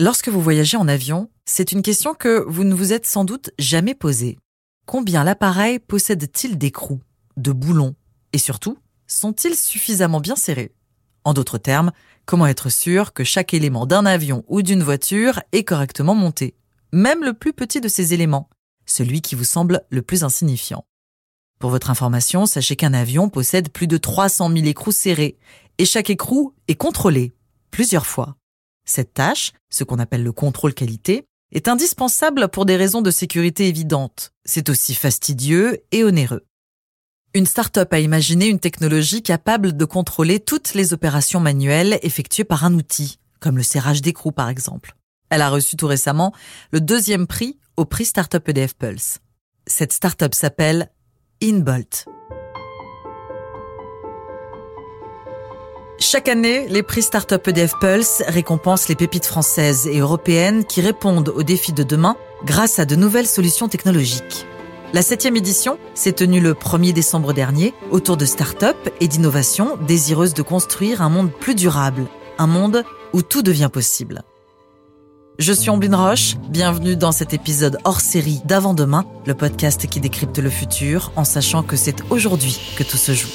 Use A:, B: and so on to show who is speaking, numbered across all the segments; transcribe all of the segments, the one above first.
A: Lorsque vous voyagez en avion, c'est une question que vous ne vous êtes sans doute jamais posée. Combien l'appareil possède-t-il d'écrous, de boulons Et surtout, sont-ils suffisamment bien serrés? En d'autres termes, comment être sûr que chaque élément d'un avion ou d'une voiture est correctement monté Même le plus petit de ces éléments, celui qui vous semble le plus insignifiant? Pour votre information, sachez qu'un avion possède plus de 300 000 écrous serrés et chaque écrou est contrôlé plusieurs fois. Cette tâche, ce qu'on appelle le contrôle qualité, est indispensable pour des raisons de sécurité évidentes. C'est aussi fastidieux et onéreux. Une start-up a imaginé une technologie capable de contrôler toutes les opérations manuelles effectuées par un outil, comme le serrage d'écrou par exemple. Elle a reçu tout récemment le deuxième prix au prix Startup EDF Pulse. Cette start-up s'appelle InBolt. Chaque année, les prix Startup EDF Pulse récompensent les pépites françaises et européennes qui répondent aux défis de demain grâce à de nouvelles solutions technologiques. La septième édition s'est tenue le 1er décembre dernier autour de startups et d'innovations désireuses de construire un monde plus durable, un monde où tout devient possible. Je suis Ambline Roche, bienvenue dans cet épisode hors série d'Avant-demain, le podcast qui décrypte le futur en sachant que c'est aujourd'hui que tout se joue.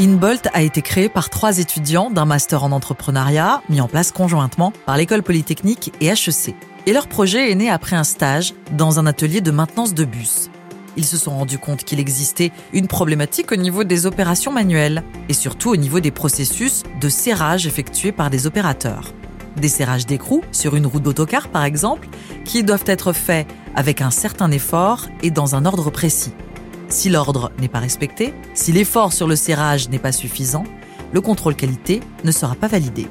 A: InBolt a été créé par trois étudiants d'un master en entrepreneuriat mis en place conjointement par l'école polytechnique et HEC. Et leur projet est né après un stage dans un atelier de maintenance de bus. Ils se sont rendus compte qu'il existait une problématique au niveau des opérations manuelles et surtout au niveau des processus de serrage effectués par des opérateurs. Des serrages d'écrous sur une route d'autocar par exemple, qui doivent être faits avec un certain effort et dans un ordre précis. Si l'ordre n'est pas respecté, si l'effort sur le serrage n'est pas suffisant, le contrôle qualité ne sera pas validé.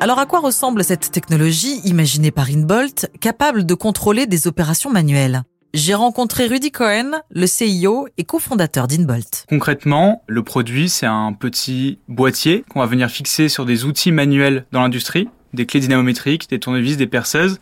A: Alors à quoi ressemble cette technologie imaginée par Inbolt, capable de contrôler des opérations manuelles? J'ai rencontré Rudy Cohen, le CIO et cofondateur d'Inbolt.
B: Concrètement, le produit, c'est un petit boîtier qu'on va venir fixer sur des outils manuels dans l'industrie, des clés dynamométriques, des tournevis, des perceuses,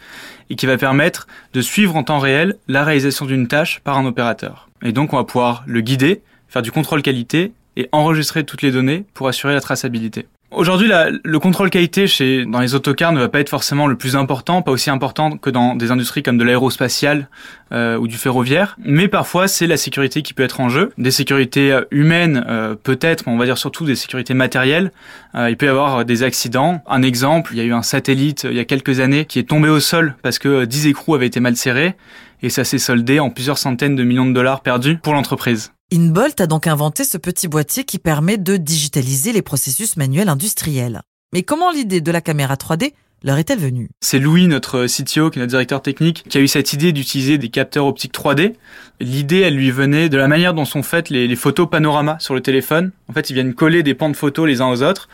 B: et qui va permettre de suivre en temps réel la réalisation d'une tâche par un opérateur. Et donc, on va pouvoir le guider, faire du contrôle qualité et enregistrer toutes les données pour assurer la traçabilité. Aujourd'hui, le contrôle qualité chez, dans les autocars ne va pas être forcément le plus important, pas aussi important que dans des industries comme de l'aérospatial euh, ou du ferroviaire, mais parfois c'est la sécurité qui peut être en jeu, des sécurités euh, humaines euh, peut-être, mais on va dire surtout des sécurités matérielles. Euh, il peut y avoir des accidents. Un exemple, il y a eu un satellite il y a quelques années qui est tombé au sol parce que 10 écrous avaient été mal serrés et ça s'est soldé en plusieurs centaines de millions de dollars perdus pour l'entreprise.
A: InBolt a donc inventé ce petit boîtier qui permet de digitaliser les processus manuels industriels. Mais comment l'idée de la caméra 3D leur est-elle venue?
B: C'est Louis, notre CTO, qui est notre directeur technique, qui a eu cette idée d'utiliser des capteurs optiques 3D. L'idée, elle lui venait de la manière dont sont faites les, photos panorama sur le téléphone. En fait, ils viennent coller des pans de photos les uns aux autres.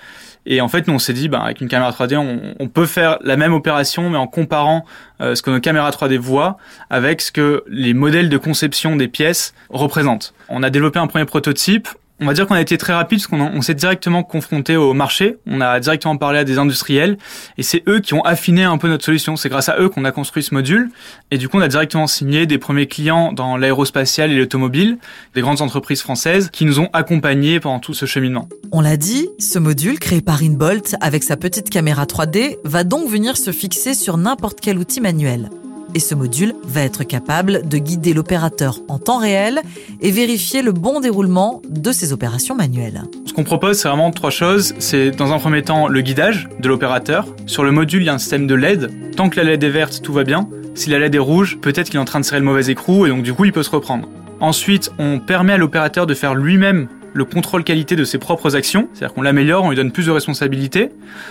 B: Et en fait, nous, on s'est dit, bah, avec une caméra 3D, on, on, peut faire la même opération, mais en comparant euh, ce que nos caméras 3D voient avec ce que les modèles de conception des pièces représentent. On a développé un premier prototype. On va dire qu'on a été très rapide parce qu'on on, s'est directement confronté au marché. On a directement parlé à des industriels et c'est eux qui ont affiné un peu notre solution. C'est grâce à eux qu'on a construit ce module et du coup on a directement signé des premiers clients dans l'aérospatial et l'automobile, des grandes entreprises françaises qui nous ont accompagnés pendant tout ce cheminement.
A: On l'a dit, ce module créé par Inbolt avec sa petite caméra 3D va donc venir se fixer sur n'importe quel outil manuel et ce module va être capable de guider l'opérateur en temps réel et vérifier le bon déroulement de ses opérations manuelles.
B: Ce qu'on propose, c'est vraiment trois choses. C'est dans un premier temps le guidage de l'opérateur. Sur le module, il y a un système de LED. Tant que la LED est verte, tout va bien. Si la LED est rouge, peut-être qu'il est en train de serrer le mauvais écrou et donc du coup, il peut se reprendre. Ensuite, on permet à l'opérateur de faire lui-même le contrôle qualité de ses propres actions, c'est-à-dire qu'on l'améliore, on lui donne plus de responsabilités.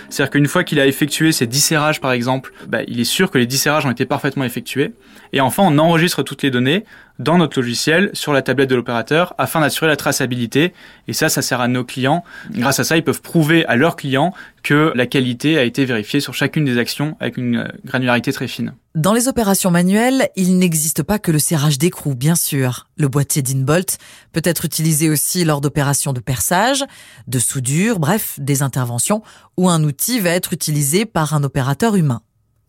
B: C'est-à-dire qu'une fois qu'il a effectué ses disserrages par exemple, bah, il est sûr que les disserrages ont été parfaitement effectués. Et enfin, on enregistre toutes les données dans notre logiciel sur la tablette de l'opérateur afin d'assurer la traçabilité. Et ça, ça sert à nos clients. Grâce à ça, ils peuvent prouver à leurs clients que la qualité a été vérifiée sur chacune des actions avec une euh, granularité très fine.
A: Dans les opérations manuelles, il n'existe pas que le serrage d'écrou, bien sûr. Le boîtier d'Inbolt peut être utilisé aussi lors d'opérations de perçage, de soudure, bref, des interventions où un outil va être utilisé par un opérateur humain.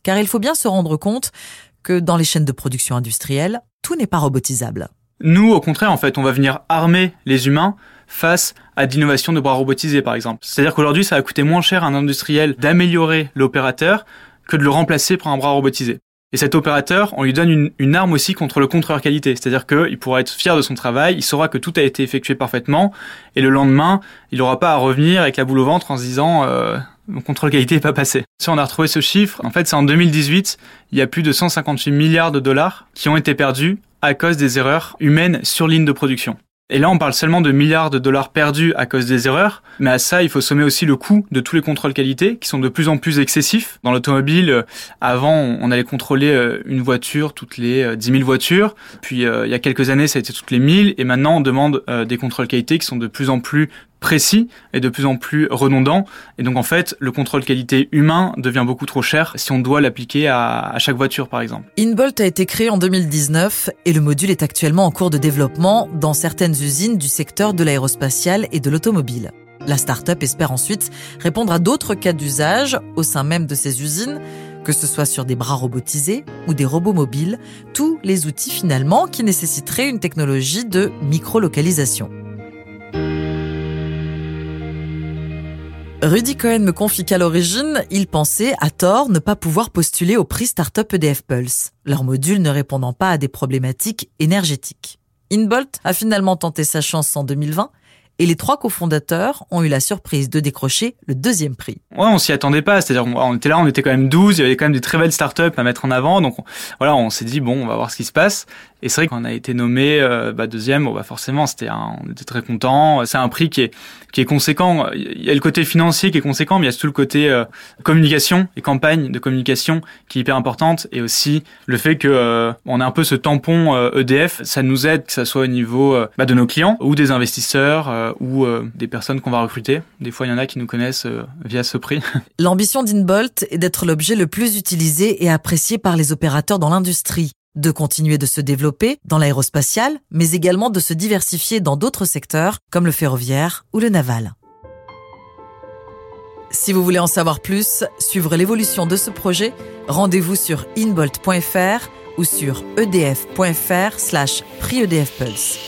A: car il faut bien se rendre compte que dans les chaînes de production industrielle, tout n'est pas robotisable.
B: Nous, au contraire, en fait, on va venir armer les humains face à d'innovation de bras robotisés, par exemple. C'est-à-dire qu'aujourd'hui, ça va coûter moins cher à un industriel d'améliorer l'opérateur que de le remplacer par un bras robotisé. Et cet opérateur, on lui donne une, arme aussi contre le contrôleur qualité. C'est-à-dire qu'il pourra être fier de son travail, il saura que tout a été effectué parfaitement, et le lendemain, il n'aura pas à revenir avec la boule au ventre en se disant euh, mon contrôle qualité n'est pas passé. Si on a retrouvé ce chiffre, en fait c'est en 2018, il y a plus de 158 milliards de dollars qui ont été perdus à cause des erreurs humaines sur ligne de production. Et là, on parle seulement de milliards de dollars perdus à cause des erreurs, mais à ça, il faut sommer aussi le coût de tous les contrôles qualité, qui sont de plus en plus excessifs. Dans l'automobile, euh, avant, on allait contrôler euh, une voiture toutes les 10 euh, 000 voitures, puis il y a quelques années, ça a été toutes les 1000, et maintenant, on demande des contrôles qualité qui sont de plus en plus précis et de plus en plus redondant. Et donc en fait, le contrôle qualité humain devient beaucoup trop cher si on doit l'appliquer à, chaque voiture par exemple.
A: InBolt a été créé en 2019 et le module est actuellement en cours de développement dans certaines usines du secteur de l'aérospatial et de l'automobile. La start-up espère ensuite répondre à d'autres cas d'usage au sein même de ces usines, que ce soit sur des bras robotisés ou des robots mobiles, tous les outils finalement qui nécessiteraient une technologie de micro-localisation. Rudy Cohen me confie qu'à l'origine, il pensait, à tort, ne pas pouvoir postuler au prix Startup EDF Pulse, leur module ne répondant pas à des problématiques énergétiques. Inbolt a finalement tenté sa chance en 2020 et les trois cofondateurs ont eu la surprise de décrocher le deuxième prix.
B: Ouais, on s'y attendait pas, c'est-à-dire on était là, on était quand même 12, il y avait quand même des très belles startups à mettre en avant, donc voilà, on s'est dit bon, on va voir ce qui se passe. Et c'est vrai qu'on a été nommé euh, bah, deuxième, bon, bah forcément, c'était on était très content. C'est un prix qui est qui est conséquent. Il y a le côté financier qui est conséquent, mais il y a tout le côté euh, communication et campagne de communication qui est hyper importante, et aussi le fait que euh, on a un peu ce tampon EDF, e ça nous aide que ça soit au niveau bah, de nos clients ou des investisseurs ou des personnes qu'on va recruter. Des fois, il y en a qui nous connaissent via ce prix.
A: L'ambition d'Inbolt est d'être l'objet le plus utilisé et apprécié par les opérateurs dans l'industrie de continuer de se développer dans l'aérospatial, mais également de se diversifier dans d'autres secteurs comme le ferroviaire ou le naval. Si vous voulez en savoir plus, suivre l'évolution de ce projet, rendez-vous sur inbolt.fr ou sur edf.fr slash prix EDF Pulse.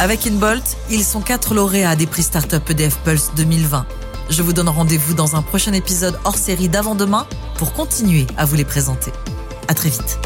A: Avec Inbolt, ils sont quatre lauréats des prix Startup EDF Pulse 2020. Je vous donne rendez-vous dans un prochain épisode hors série d'avant-demain pour continuer à vous les présenter. À très vite.